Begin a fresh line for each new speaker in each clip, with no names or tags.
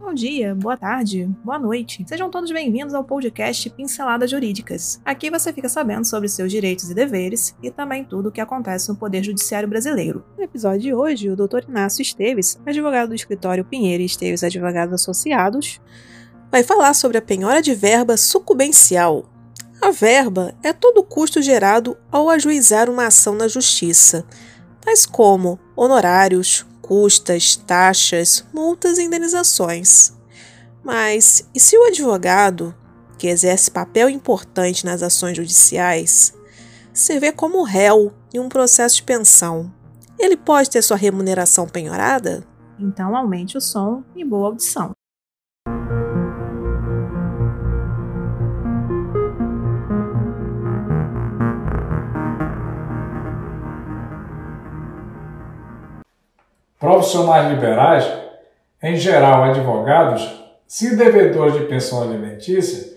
Bom dia, boa tarde, boa noite. Sejam todos bem-vindos ao podcast Pinceladas Jurídicas. Aqui você fica sabendo sobre seus direitos e deveres e também tudo o que acontece no Poder Judiciário Brasileiro. No episódio de hoje, o Dr. Inácio Esteves, advogado do escritório Pinheiro e Esteves Advogados Associados, vai falar sobre a penhora de verba sucumbencial. A verba é todo o custo gerado ao ajuizar uma ação na justiça, tais como honorários, custas, taxas, multas e indenizações. Mas e se o advogado, que exerce papel importante nas ações judiciais, se vê como réu em um processo de pensão? Ele pode ter sua remuneração penhorada? Então aumente o som e boa audição.
Profissionais liberais, em geral advogados, se devedores de pensão alimentícia,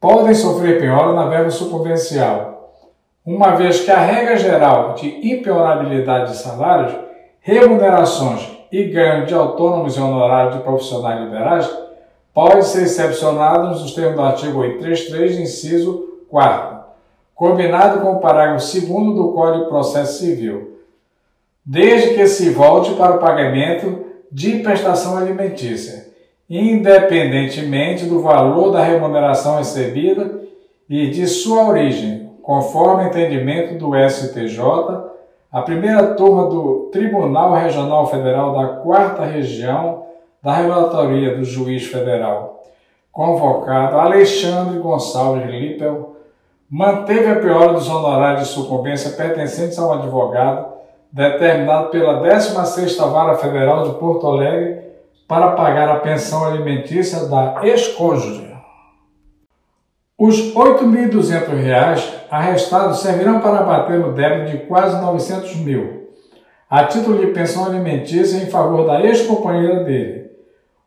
podem sofrer penhora na verba sucumbencial, uma vez que a regra geral de impenhorabilidade de salários, remunerações e ganho de autônomos e honorários de profissionais liberais pode ser excepcionado nos termos do artigo 833, inciso 4, combinado com o parágrafo 2 do Código de Processo Civil desde que se volte para o pagamento de prestação alimentícia, independentemente do valor da remuneração recebida e de sua origem, conforme entendimento do STJ, a primeira turma do Tribunal Regional Federal da Quarta Região da Relatoria do Juiz Federal, convocado Alexandre Gonçalves Lippel, manteve a piora dos honorários de sucumbência pertencentes a um advogado determinado pela 16ª Vara Federal de Porto Alegre para pagar a pensão alimentícia da ex-cônjuge. Os R$ 8.200 arrestados servirão para abater o débito de quase 900 mil, a título de pensão alimentícia em favor da ex-companheira dele.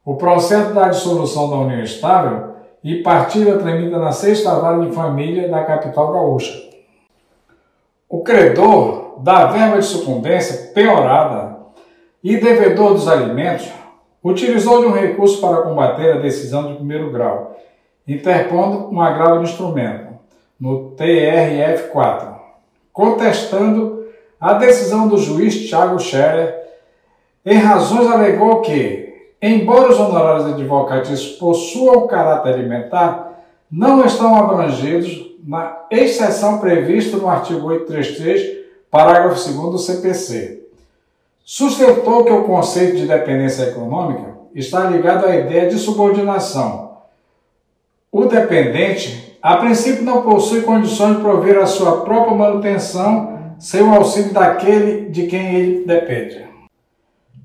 O processo da dissolução da união estável e partilha tramita na sexta vara de família da capital gaúcha. O credor da verba de sucumbência penhorada e devedor dos alimentos, utilizou de um recurso para combater a decisão de primeiro grau, interpondo um agravo de instrumento, no TRF4, contestando a decisão do juiz Tiago Scherer, em razões alegou que, embora os honorários advocatícios possuam caráter alimentar, não estão abrangidos na exceção prevista no artigo 833 Parágrafo 2 do CPC. Sustentou que o conceito de dependência econômica está ligado à ideia de subordinação. O dependente, a princípio, não possui condições de prover a sua própria manutenção sem o auxílio daquele de quem ele depende.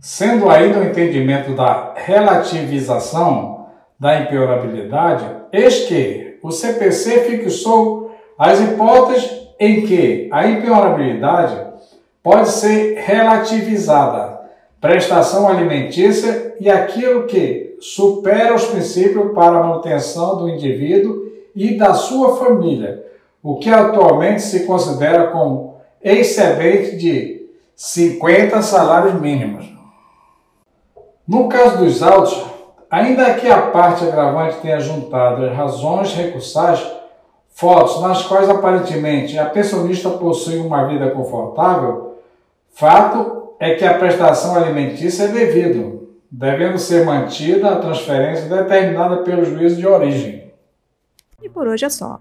Sendo ainda o entendimento da relativização da impiorabilidade, eis que o CPC fixou as hipóteses em que a impenhorabilidade pode ser relativizada, prestação alimentícia e aquilo que supera os princípios para a manutenção do indivíduo e da sua família, o que atualmente se considera como excedente de 50 salários mínimos. No caso dos autos, ainda que a parte agravante tenha juntado as razões recursais, fotos nas quais aparentemente a pensionista possui uma vida confortável, fato é que a prestação alimentícia é devido, devendo ser mantida a transferência determinada pelo juízo de origem.
E por hoje é só.